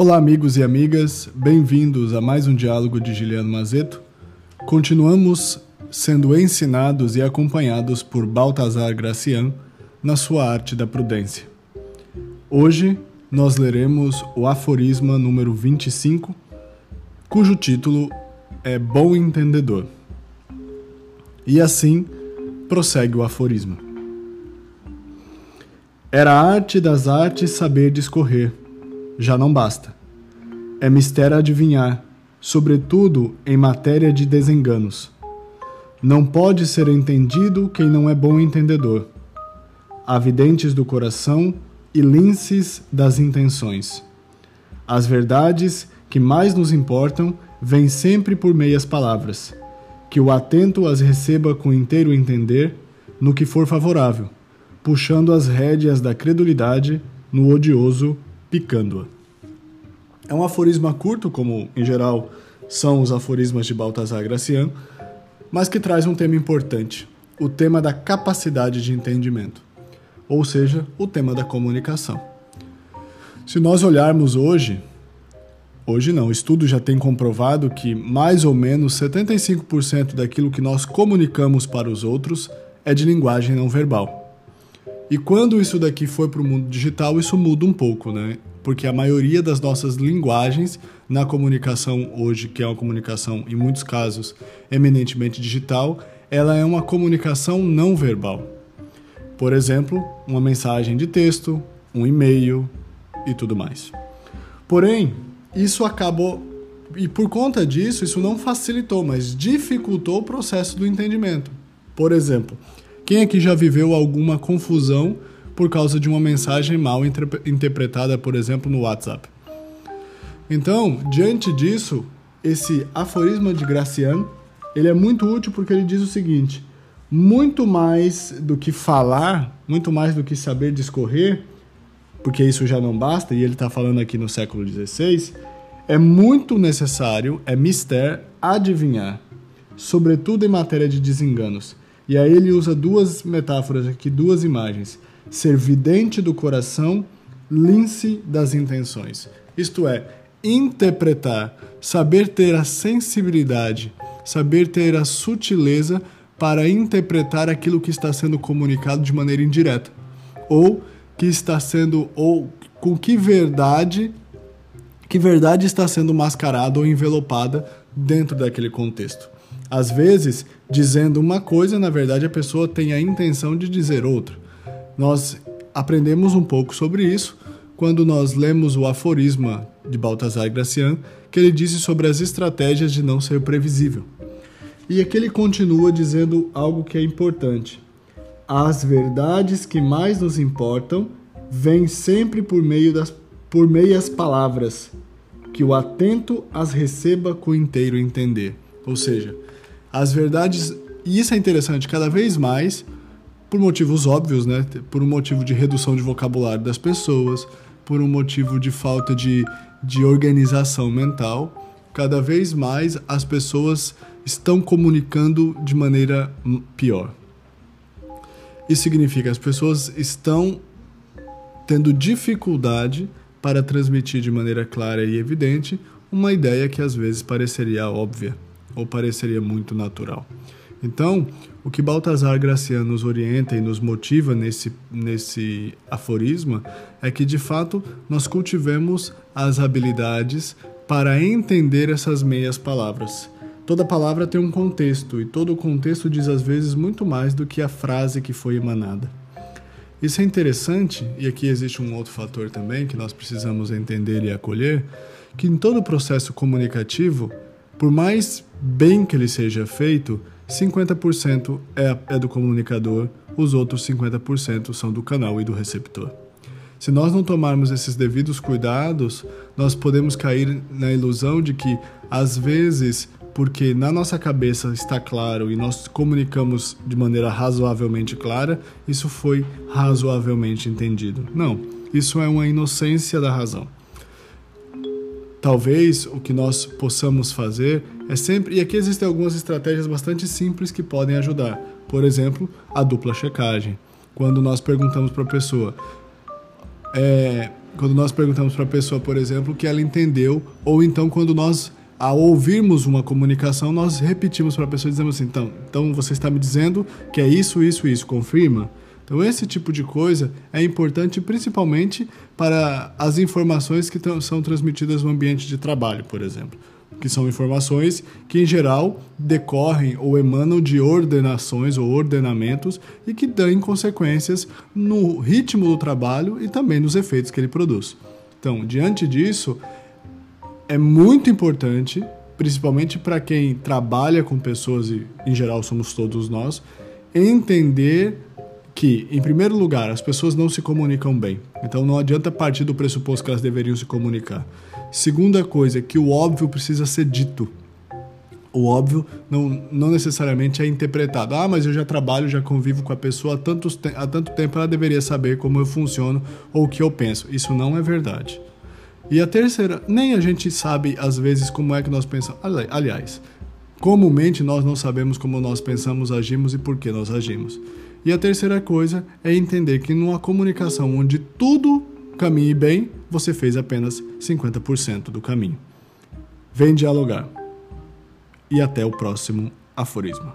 Olá, amigos e amigas, bem-vindos a mais um diálogo de Giliano Mazeto. Continuamos sendo ensinados e acompanhados por Baltazar Gracian na sua arte da prudência. Hoje nós leremos o aforisma número 25, cujo título é Bom Entendedor. E assim prossegue o aforisma. Era a arte das artes saber discorrer, já não basta. É mistério adivinhar, sobretudo em matéria de desenganos. Não pode ser entendido quem não é bom entendedor. Há videntes do coração e linces das intenções. As verdades que mais nos importam vêm sempre por meias palavras, que o atento as receba com inteiro entender no que for favorável puxando as rédeas da credulidade no odioso, picando-a. É um aforisma curto, como em geral são os aforismas de Baltasar Gracian, mas que traz um tema importante, o tema da capacidade de entendimento, ou seja, o tema da comunicação. Se nós olharmos hoje, hoje não, o estudo já tem comprovado que mais ou menos 75% daquilo que nós comunicamos para os outros é de linguagem não verbal. E quando isso daqui foi para o mundo digital, isso muda um pouco, né? Porque a maioria das nossas linguagens na comunicação hoje, que é uma comunicação em muitos casos eminentemente digital, ela é uma comunicação não verbal. Por exemplo, uma mensagem de texto, um e-mail e tudo mais. Porém, isso acabou e por conta disso, isso não facilitou, mas dificultou o processo do entendimento. Por exemplo, quem aqui já viveu alguma confusão por causa de uma mensagem mal interpretada, por exemplo, no WhatsApp? Então, diante disso, esse aforisma de Gracian, ele é muito útil porque ele diz o seguinte: muito mais do que falar, muito mais do que saber discorrer, porque isso já não basta, e ele está falando aqui no século XVI, é muito necessário, é mister adivinhar, sobretudo em matéria de desenganos. E aí ele usa duas metáforas aqui, duas imagens: ser vidente do coração, lince das intenções. Isto é, interpretar, saber ter a sensibilidade, saber ter a sutileza para interpretar aquilo que está sendo comunicado de maneira indireta, ou que está sendo ou com que verdade que verdade está sendo mascarada ou envelopada dentro daquele contexto. Às vezes, dizendo uma coisa, na verdade a pessoa tem a intenção de dizer outra. Nós aprendemos um pouco sobre isso quando nós lemos o aforisma de Baltasar Gracian, que ele disse sobre as estratégias de não ser previsível. E aqui ele continua dizendo algo que é importante. As verdades que mais nos importam vêm sempre por meio das por meias palavras, que o atento as receba com inteiro entender. Ou seja, as verdades, e isso é interessante, cada vez mais, por motivos óbvios, né? Por um motivo de redução de vocabulário das pessoas, por um motivo de falta de, de organização mental, cada vez mais as pessoas estão comunicando de maneira pior. Isso significa que as pessoas estão tendo dificuldade para transmitir de maneira clara e evidente uma ideia que às vezes pareceria óbvia ou pareceria muito natural. Então, o que Baltazar Graciano nos orienta e nos motiva nesse, nesse aforisma é que, de fato, nós cultivemos as habilidades para entender essas meias palavras. Toda palavra tem um contexto e todo o contexto diz às vezes muito mais do que a frase que foi emanada. Isso é interessante, e aqui existe um outro fator também que nós precisamos entender e acolher, que em todo o processo comunicativo por mais bem que ele seja feito, 50% é, é do comunicador, os outros 50% são do canal e do receptor. Se nós não tomarmos esses devidos cuidados, nós podemos cair na ilusão de que, às vezes, porque na nossa cabeça está claro e nós comunicamos de maneira razoavelmente clara, isso foi razoavelmente entendido. Não, isso é uma inocência da razão. Talvez o que nós possamos fazer é sempre. E aqui existem algumas estratégias bastante simples que podem ajudar. Por exemplo, a dupla checagem. Quando nós perguntamos para a pessoa: é, Quando nós perguntamos para a pessoa, por exemplo, que ela entendeu, ou então quando nós, ao ouvirmos uma comunicação, nós repetimos para a pessoa dizendo assim: então, então você está me dizendo que é isso, isso, isso, confirma? Então, esse tipo de coisa é importante principalmente para as informações que são transmitidas no ambiente de trabalho, por exemplo que são informações que, em geral, decorrem ou emanam de ordenações ou ordenamentos e que dão consequências no ritmo do trabalho e também nos efeitos que ele produz. Então, diante disso, é muito importante, principalmente para quem trabalha com pessoas, e em geral somos todos nós, entender que, em primeiro lugar, as pessoas não se comunicam bem. Então não adianta partir do pressuposto que elas deveriam se comunicar. Segunda coisa, que o óbvio precisa ser dito. O óbvio não, não necessariamente é interpretado. Ah, mas eu já trabalho, já convivo com a pessoa há, tantos, há tanto tempo, ela deveria saber como eu funciono ou o que eu penso. Isso não é verdade. E a terceira, nem a gente sabe às vezes como é que nós pensamos. Aliás, comumente nós não sabemos como nós pensamos, agimos e por que nós agimos. E a terceira coisa é entender que numa comunicação onde tudo caminhe bem, você fez apenas 50% do caminho. Vem dialogar. E até o próximo aforismo.